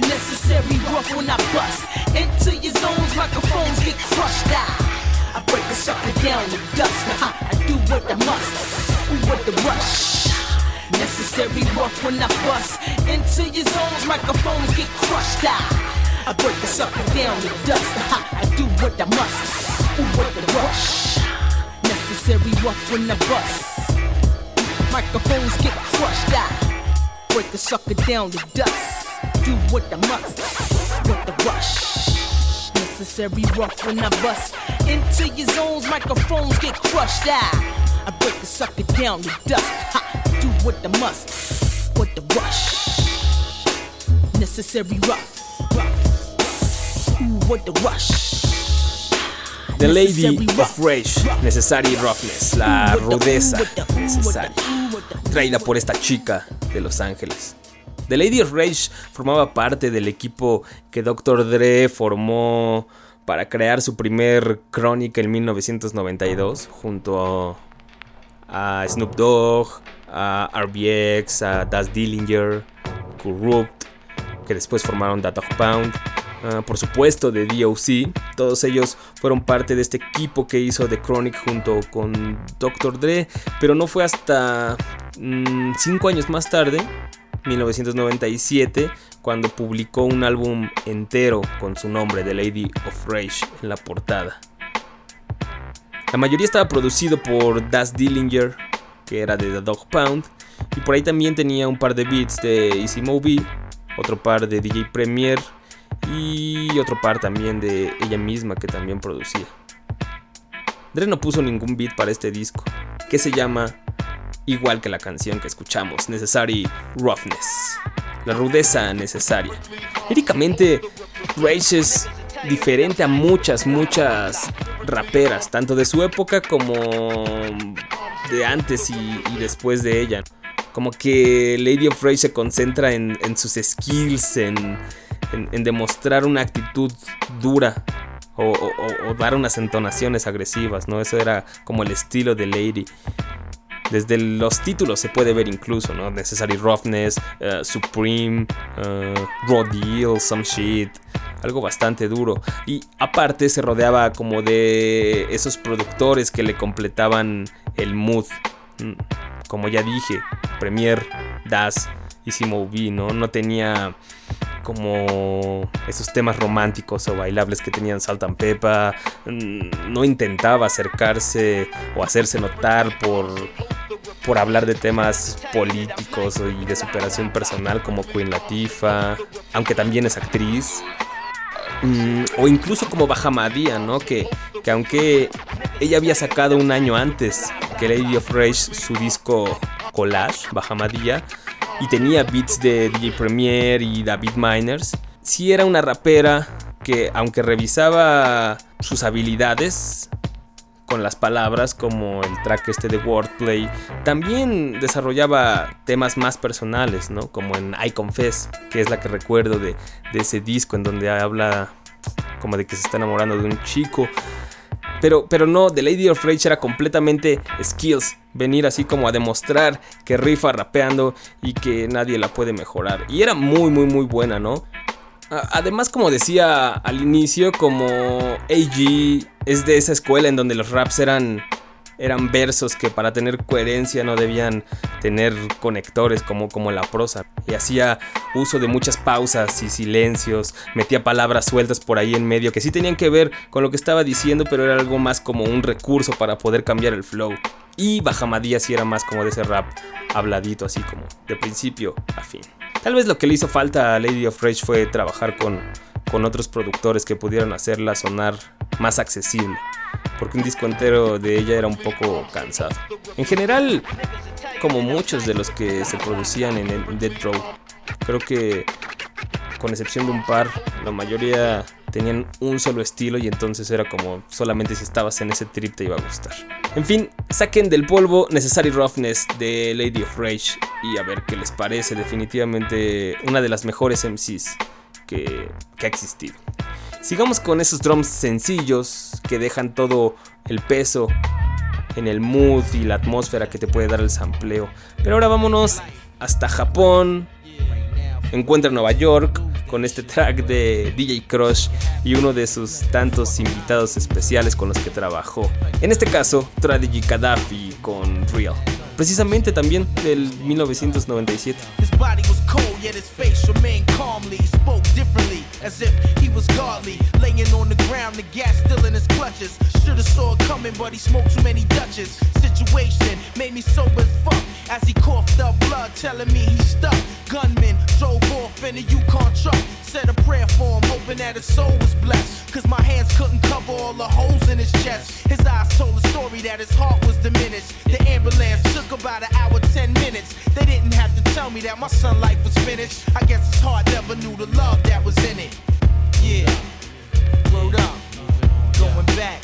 Necessary rough when I bust. Into your zones, microphones get crushed out. I break a sucker down to dust. I do what I must. Who with the rush? Necessary rough when I bust. Into your zones, microphones get crushed out. I break a sucker down to dust. I do what I must. Who with the rush? Necessary rough when I bust. Microphones get crushed out. Break a sucker down to dust. Do what I must. With the rush. Necessary rough when I bust. Into your zones, microphones get crushed out. I break a sucker down to dust. Ha, do what I must. With the rush. Necessary rough. rough. Ooh, with the rush. The Lady of Rage, Necessary Roughness, la rudeza necesaria, traída por esta chica de Los Ángeles. The Lady of Rage formaba parte del equipo que Dr. Dre formó para crear su primer crónica en 1992 junto a Snoop Dogg, a RBX, a Daz Dillinger, Corrupt, que después formaron Da Dog Pound. Uh, por supuesto de DOC. Todos ellos fueron parte de este equipo que hizo The Chronic junto con Dr. Dre, pero no fue hasta 5 mm, años más tarde, 1997, cuando publicó un álbum entero con su nombre, The Lady of Rage, en la portada. La mayoría estaba producido por Daz Dillinger, que era de The Dog Pound, y por ahí también tenía un par de beats de Easy Movie, otro par de DJ Premier y otro par también de ella misma que también producía. Dre no puso ningún beat para este disco, que se llama igual que la canción que escuchamos, Necessary Roughness, la rudeza necesaria. Líricamente, Rage es diferente a muchas, muchas raperas, tanto de su época como de antes y, después de ella. Como que Lady of Rage se concentra en, en sus skills, en, en, demostrar una actitud dura o, dar unas entonaciones agresivas, ¿no? Eso era como el estilo de Lady. Desde los títulos se puede ver incluso, ¿no? Necessary Roughness, uh, Supreme, uh, Raw Deal, Some Shit, algo bastante duro. Y aparte se rodeaba como de esos productores que le completaban el mood. Mm, Como ya dije, Premier, Das, Easy Movie, ¿no? No tenía como esos temas románticos o bailables que tenían Salt and Peppa. Mm, No intentaba acercarse o hacerse notar por, por hablar de temas políticos y de superación personal como Queen Latifah, aunque también es actriz. Mm, o incluso como Bahamadía, ¿no? Que, que aunque ella había sacado un año antes que Lady of Rage su disco Collage, Bahamadía, y tenía beats de DJ Premier y David Miners, sí era una rapera que aunque revisaba sus habilidades con las palabras como el track este de Wordplay, también desarrollaba temas más personales, ¿no? Como en I Confess, que es la que recuerdo de, de ese disco en donde habla como de que se está enamorando de un chico. Pero, pero no, The Lady of Rage era completamente skills. Venir así como a demostrar que rifa rapeando y que nadie la puede mejorar. Y era muy, muy, muy buena, ¿no? Además, como decía al inicio, como AG es de esa escuela en donde los raps eran, eran versos que para tener coherencia no debían tener conectores como, como la prosa. Y hacía uso de muchas pausas y silencios, metía palabras sueltas por ahí en medio que sí tenían que ver con lo que estaba diciendo, pero era algo más como un recurso para poder cambiar el flow. Y Bahamadía sí era más como de ese rap habladito, así como de principio a fin. Tal vez lo que le hizo falta a Lady of Rage fue trabajar con, con otros productores que pudieran hacerla sonar más accesible, porque un disco entero de ella era un poco cansado. En general, como muchos de los que se producían en el Dead Row, creo que con excepción de un par, la mayoría tenían un solo estilo y entonces era como solamente si estabas en ese trip te iba a gustar. En fin, saquen del polvo Necessary Roughness de Lady of Rage y a ver qué les parece. Definitivamente una de las mejores MCs que, que ha existido. Sigamos con esos drums sencillos que dejan todo el peso en el mood y la atmósfera que te puede dar el sampleo. Pero ahora vámonos hasta Japón. Encuentra Nueva York con este track de DJ Crush y uno de sus tantos invitados especiales con los que trabajó. En este caso, Tradigy Gaddafi con Real. Precisamente también del 1997. As if he was godly. Laying on the ground, the gas still in his clutches. Should've saw it coming, but he smoked too many Dutches. Situation made me sober as fuck. As he coughed up blood, telling me he stuck. Gunman drove off in a Yukon truck. Said a prayer for him, hoping that his soul was blessed. Cause my hands couldn't cover all the holes in his chest. His eyes told a story that his heart was diminished. The ambulance took about an hour, ten minutes. They didn't have to tell me that my son life was finished. I guess his heart never knew the love that was in it. Yeah, word up, going back.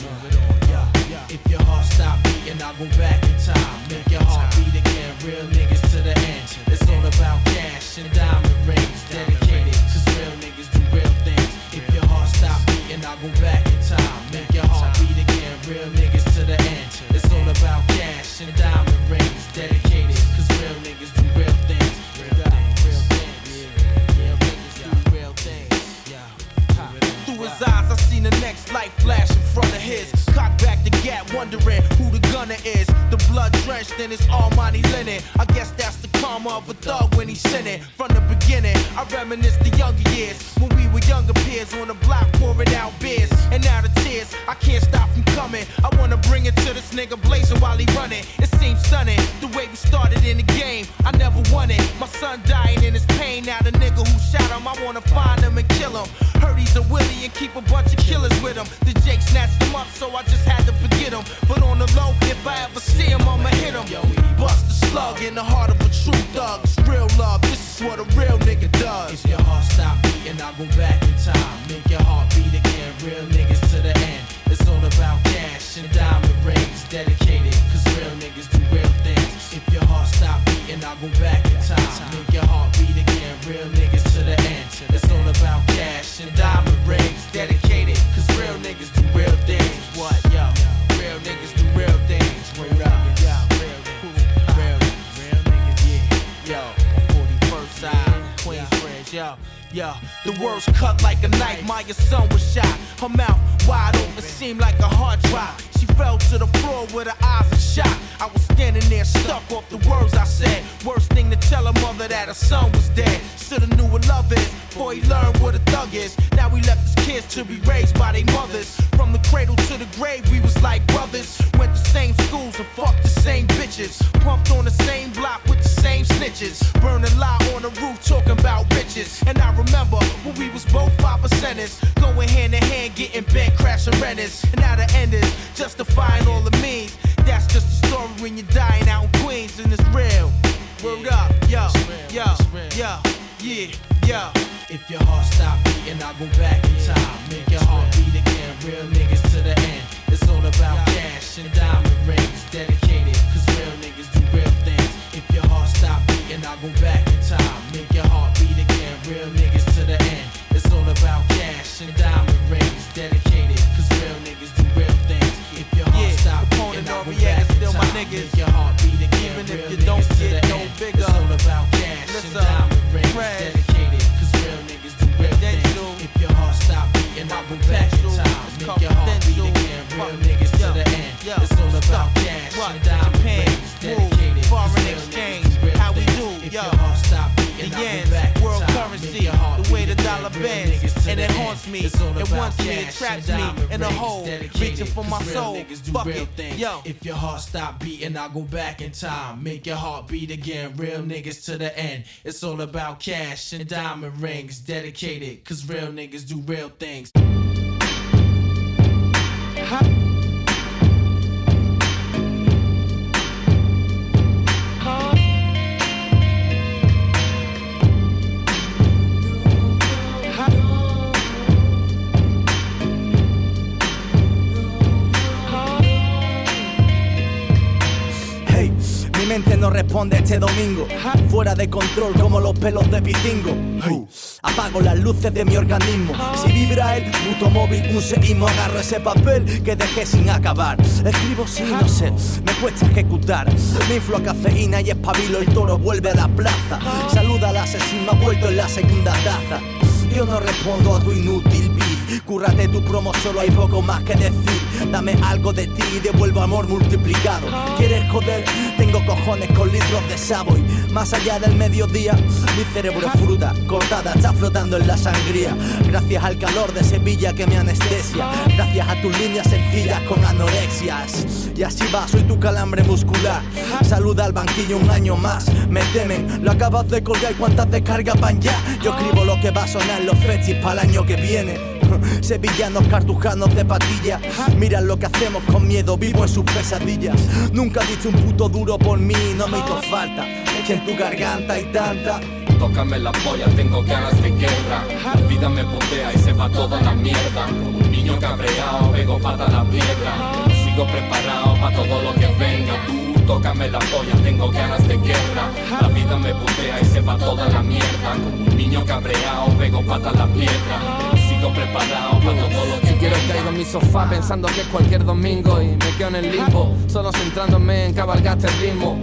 If your heart stop beating, I'll go back in time. Make your heart beat again. Real niggas to the end. It's all about cash and diamond rings. Dedicated, cause real niggas do real things. If your heart stop beating, I'll go back wondering who the gunner is. The blood drenched in his almighty linen. I guess that's the karma of a thug when he's sinning. From the beginning, I reminisce the younger years when we were younger peers on the block pouring out beers. And now the tears, I can't stop from coming. I wanna bring it to this nigga blazing while he running. It seems stunning the way we started in the game. I never won it. My son dying in his pain. Now the nigga who shot him, I wanna find him and kill him. Heard he's a willie and keep a bunch of killers with him. The Jake snatched him up, so I just had to forget him. But on the low, if I ever see him, I'ma hit him. Bust the slug in the heart of a true thug. It's real love, this is what a real nigga does. If your heart stop beating, I'll go back in time. Make your heart beat again. Real niggas to the end. It's all about cash and diamond rings. Dedicated, cause real niggas do real things. If your heart stop beating, I'll go back in time. Make your heart beat again. Real niggas to the end. It's all about cash and diamond rings. Dedicated, Yo, 41st side, yo. The world's cut like a knife. My son was shot. Her mouth wide open, seemed like a hard drive. She fell to the floor with her eyes a shot. I was standing there stuck off the words I said. Worst thing to tell her mother that her son was dead. Shoulda knew what love is before he learned what a thug is. Now we left his kids to be raised by their mothers. From the cradle to the grave, we was like brothers. Went to the same schools and fucked the same bitches. Pumped on the same block with the same snitches. Burning lie on the roof talking about bitches. And I remember when we was both five percenters. Going hand in hand, getting bent, crashing renters. And now the end is justifying all the means. That's just a story when you're dying out in Queens and it's real. Word up, yo, yo, yo, yeah, yo. If your heart stop beating, I'll go back in time. Make your heart beat again. Real niggas to the end. It's all about cash and diamond rings. Dedicated, cause real niggas do real things. If your heart stop beating, I'll go back in time. Make your heart beat again. Real niggas to the end. It's all about niggas. Make your heart beat again. Even if you don't get no bigger. It's all about cash and diamond rings. Dedicated, cause real niggas do real things. If your heart stop beating, I'll go back in time. Make your heart beat again. Real niggas to the end. It's all about cash and diamond rings. Dedicated, foreign exchange, niggas do real how we do, If yo. your heart stop beating, The I'll go yens, back in world currency, Make your heart the way the dollar bends, and it haunts me. It wants me, it traps me in a hole, reaching for my soul. Fuck it, yo. If your heart stop beating, I'll go back in time. Make your heart beat again. Real niggas to the end. It's all about cash and diamond rings. Dedicated, cause real niggas do real things. Mente no responde este domingo. Fuera de control como los pelos de pitingo. Hey, apago las luces de mi organismo. Si vibra el puto móvil, un seísmo. Agarro ese papel que dejé sin acabar. Escribo sí, no sé, me cuesta ejecutar. Me inflo a cafeína y espabilo. El toro vuelve a la plaza. Saluda al asesino, ha vuelto en la segunda taza. Yo no respondo a tu inútil. Cúrrate tu promo, solo hay poco más que decir. Dame algo de ti y devuelvo amor multiplicado. ¿Quieres joder? Tengo cojones con litros de Savoy. Más allá del mediodía, mi cerebro es fruta cortada, está flotando en la sangría. Gracias al calor de Sevilla que me anestesia. Gracias a tus líneas sencillas con anorexias. Y así va, soy tu calambre muscular. Saluda al banquillo un año más. Me temen, lo acabas de colgar y cuántas descargas van ya. Yo escribo lo que va a sonar los festis para el año que viene. Sevillanos cartujanos de patilla. Mira lo que hacemos con miedo, vivo en sus pesadillas. Nunca dicho un puto duro por mí, no me hizo falta. Echa en tu garganta y tanta. Tócame la polla, tengo ganas de guerra. La vida me putea y se va toda la mierda. Como un niño cabreado, pego pata a la piedra. Sigo preparado para todo lo que venga. Tú tócame la polla, tengo ganas de guerra. La vida me putea y se va toda la mierda. Como un niño cabreado, pego pata a la piedra. Sigo preparado para todo lo que Si quiero caigo en mi sofá pensando que es cualquier domingo y me quedo en el limbo, solo centrándome en cabalgar este ritmo.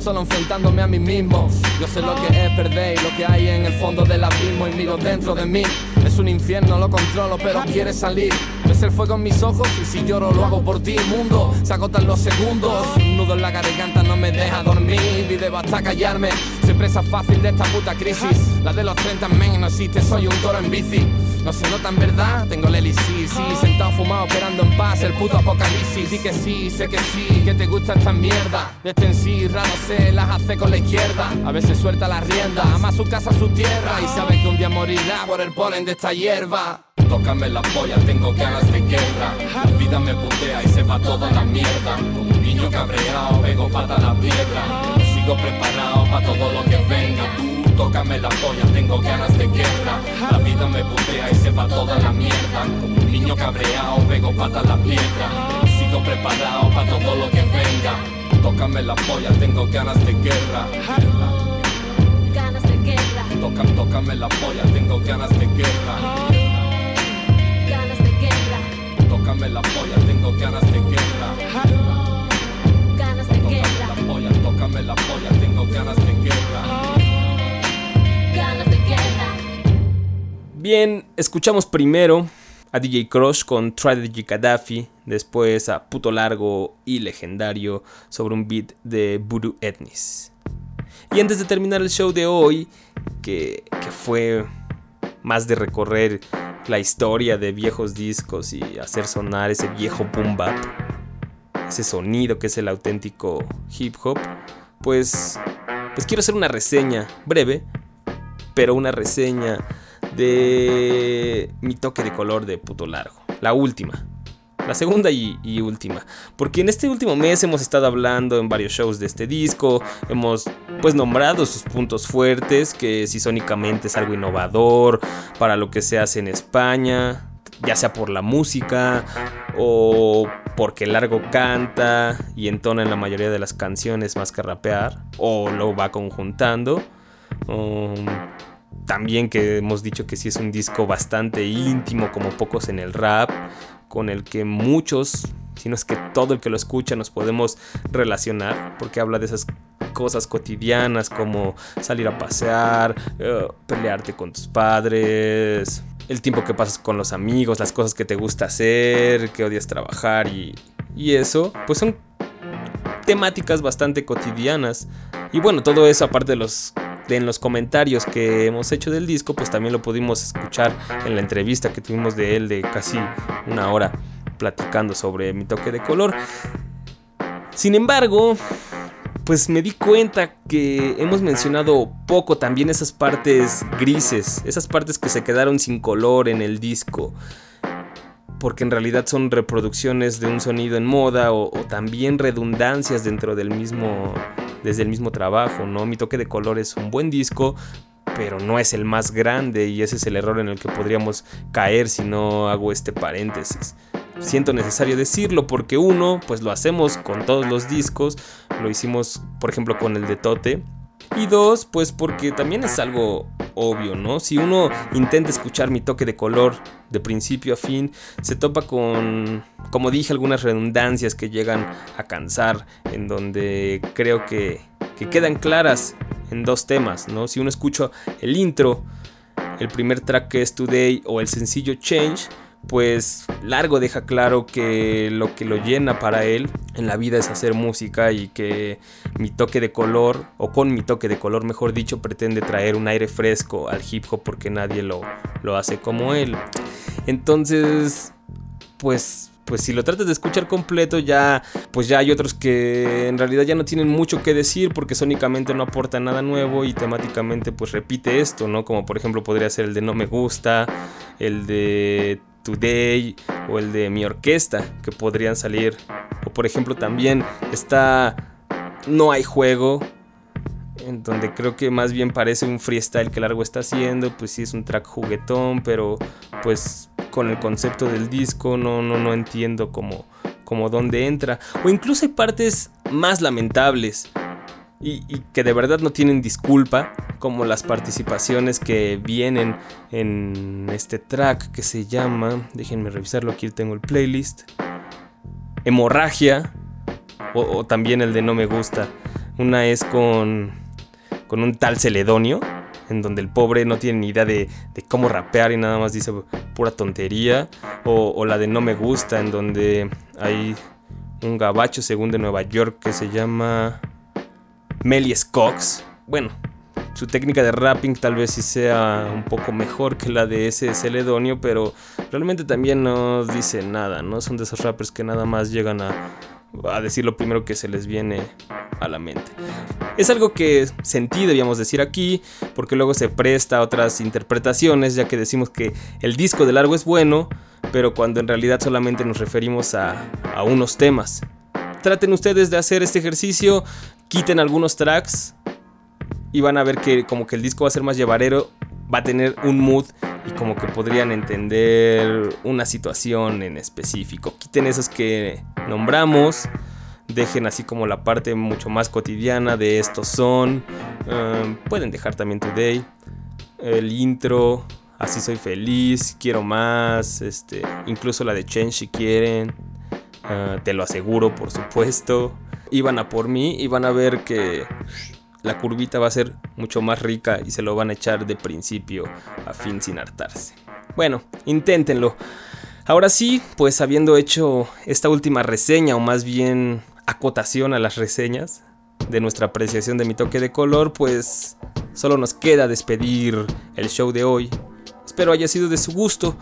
Solo enfrentándome a mí mismo. Yo sé lo que es perder y lo que hay en el fondo del abismo y miro dentro de mí. Es un infierno, lo controlo, pero quiere salir. Ves el fuego en mis ojos y si lloro lo hago por ti, mundo. Se agotan los segundos. Un nudo en la garganta no me deja dormir y debo hasta callarme. Soy presa fácil de esta puta crisis. La de los 30 men no existe, soy un toro en bici. No se nota en verdad, tengo el elixir, sí, sentado fumado esperando en paz el puto apocalipsis. Di que sí, sé que sí, que te gusta esta mierda. De este en sí, raro se las hace con la izquierda. A veces suelta la rienda, ama su casa, su tierra y sabe que un día morirá por el polen de esta hierba. Tócame la polla, tengo ganas de guerra. La vida me putea y se va toda la mierda. Como un niño cabreado, pego pata la piedra. Sigo preparado para todo lo que venga. Tú tócame la polla, tengo ganas de guerra. La vida me putea y se va toda la mierda. Como un niño cabreado, pego pata la piedra. Sigo preparado para todo lo que venga. Tócame la polla, tengo ganas de guerra. Ganas de guerra, Toca, tócame la polla, tengo ganas de guerra. ganas de guerra, Tócame la polla, tengo ganas de guerra. La polla, tengo ganas de guerra. ganas de guerra. Bien, escuchamos primero a DJ Crush con Tragedy Gaddafi, después a Puto Largo y Legendario sobre un beat de Voodoo Ethnis. Y antes de terminar el show de hoy, que, que fue más de recorrer la historia de viejos discos y hacer sonar ese viejo boom bap, ese sonido que es el auténtico hip hop, pues, pues quiero hacer una reseña breve, pero una reseña de mi toque de color de puto largo. La última. La segunda y, última. Porque en este último mes hemos estado hablando en varios shows de este disco. Hemos pues nombrado sus puntos fuertes. Que si sónicamente es algo innovador. Para lo que se hace en España. Ya sea por la música. O porque Largo canta. Y entona en la mayoría de las canciones más que rapear. O lo va conjuntando. Um, también que hemos dicho que sí es un disco bastante íntimo, como pocos en el rap, con el que muchos, si no es que todo el que lo escucha, nos podemos relacionar, porque habla de esas cosas cotidianas como salir a pasear, uh, pelearte con tus padres, el tiempo que pasas con los amigos, las cosas que te gusta hacer, que odias trabajar y, y eso, pues son temáticas bastante cotidianas. Y bueno, todo eso aparte de los en los comentarios que hemos hecho del disco, pues también lo pudimos escuchar en la entrevista que tuvimos de él de casi una hora platicando sobre mi toque de color. Sin embargo, pues me di cuenta que hemos mencionado poco también esas partes grises, esas partes que se quedaron sin color en el disco porque en realidad son reproducciones de un sonido en moda o, también redundancias dentro del mismo desde el mismo trabajo, ¿no? Mi toque de color es un buen disco, pero no es el más grande y ese es el error en el que podríamos caer si no hago este paréntesis. Siento necesario decirlo porque uno, pues lo hacemos con todos los discos, lo hicimos por ejemplo con el de Tote, y dos, pues porque también es algo obvio, ¿no? Si uno intenta escuchar mi toque de color de principio a fin, se topa con, como dije, algunas redundancias que llegan a cansar, en donde creo que, que quedan claras en dos temas, ¿no? Si uno escucha el intro, el primer track que es Today o el sencillo Change, pues Largo deja claro que lo que lo llena para él en la vida es hacer música y que mi toque de color, o con mi toque de color mejor dicho, pretende traer un aire fresco al hip hop porque nadie lo, lo hace como él. Entonces, pues pues si lo tratas de escuchar completo ya pues ya hay otros que en realidad ya no tienen mucho que decir porque sónicamente no aporta nada nuevo y temáticamente pues repite esto, ¿no? Como por ejemplo podría ser el de No me gusta, el de Today o el de mi orquesta que podrían salir. O por ejemplo también está No hay juego. En donde creo que más bien parece un freestyle que Largo está haciendo. Pues sí es un track juguetón. Pero pues con el concepto del disco no, no, no entiendo cómo, cómo dónde entra. O incluso hay partes más lamentables. Y, que de verdad no tienen disculpa, como las participaciones que vienen en este track que se llama, déjenme revisarlo, aquí tengo el playlist, Hemorragia, o, también el de No Me Gusta. Una es con, con un tal Celedonio, en donde el pobre no tiene ni idea de, de, cómo rapear y nada más dice pura tontería. O, la de No Me Gusta, en donde hay un gabacho según de Nueva York que se llama Melies Cox. Bueno, su técnica de rapping tal vez sí sea un poco mejor que la de ese Celedonio, pero realmente también no dice nada, ¿no? Son de esos rappers que nada más llegan a, a decir lo primero que se les viene a la mente. Es algo que sentí, debíamos decir aquí, porque luego se presta a otras interpretaciones, ya que decimos que el disco de largo es bueno, pero cuando en realidad solamente nos referimos a, a unos temas. Traten ustedes de hacer este ejercicio, quiten algunos tracks y van a ver que como que el disco va a ser más llevarero, va a tener un mood y como que podrían entender una situación en específico. Quiten esos que nombramos, dejen así como la parte mucho más cotidiana de estos son. Um, pueden dejar también Today, el intro, así soy feliz, quiero más, este, incluso la de Change si quieren. Uh, te lo aseguro, por supuesto. Iban a por mí y van a ver que la curvita va a ser mucho más rica y se lo van a echar de principio a fin sin hartarse. Bueno, inténtenlo. Ahora sí, pues habiendo hecho esta última reseña o más bien acotación a las reseñas de nuestra apreciación de mi toque de color, pues solo nos queda despedir el show de hoy. Espero haya sido de su gusto.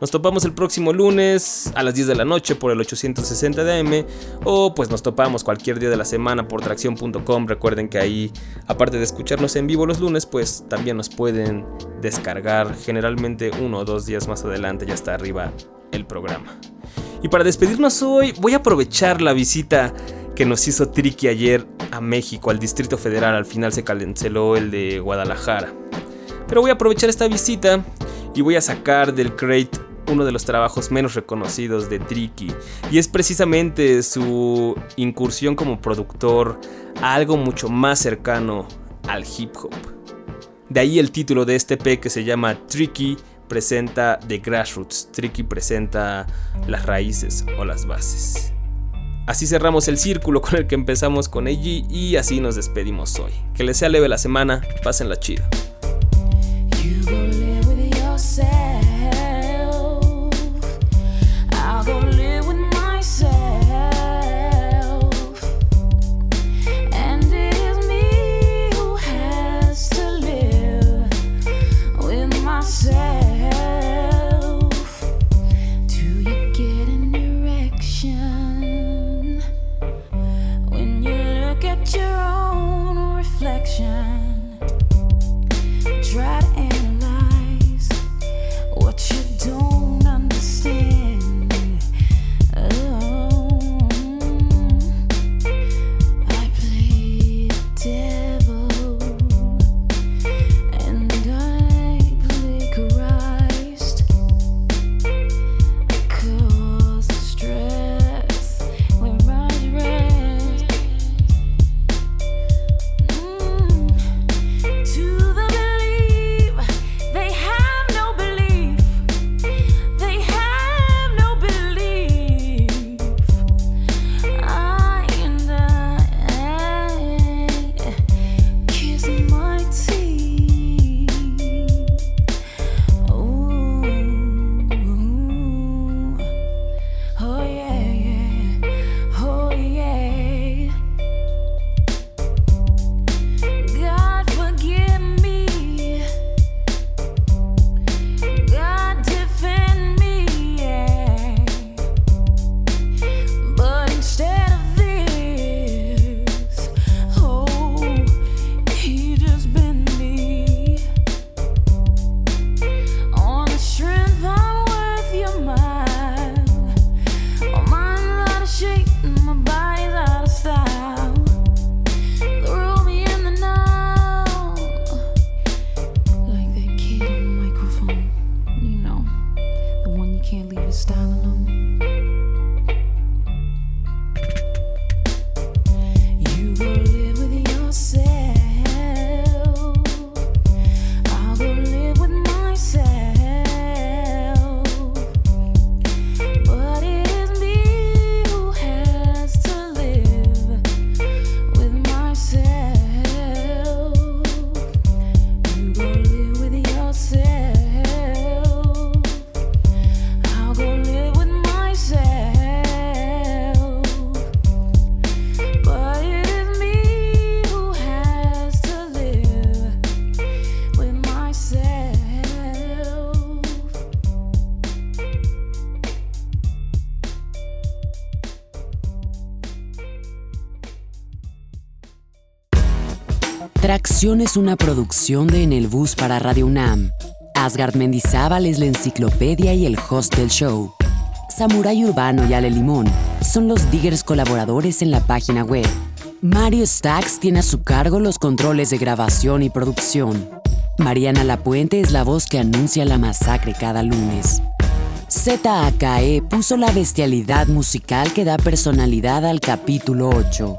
Nos topamos el próximo lunes a las 10 de la noche por el 860 de AM o pues nos topamos cualquier día de la semana por tracción.com. Recuerden que ahí, aparte de escucharnos en vivo los lunes, pues también nos pueden descargar generalmente uno o dos días más adelante, ya está arriba el programa. Y para despedirnos hoy voy a aprovechar la visita que nos hizo Triki ayer a México, al Distrito Federal. Al final se canceló el de Guadalajara. Pero voy a aprovechar esta visita y voy a sacar del crate uno de los trabajos menos reconocidos de Tricky y es precisamente su incursión como productor a algo mucho más cercano al hip hop. De ahí el título de este EP que se llama Tricky presenta The Grassroots, Tricky presenta las raíces o las bases. Así cerramos el círculo con el que empezamos con Eiji y así nos despedimos hoy. Que les sea leve la semana, pásenla chida. Es una producción de En el Bus para Radio UNAM. Asgard Mendizábal es la enciclopedia y el host del show. Samurai Urbano y Ale Limón son los diggers colaboradores en la página web. Mario Stacks tiene a su cargo los controles de grabación y producción. Mariana Lapuente es la voz que anuncia la masacre cada lunes. ZAKE puso la bestialidad musical que da personalidad al capítulo 8.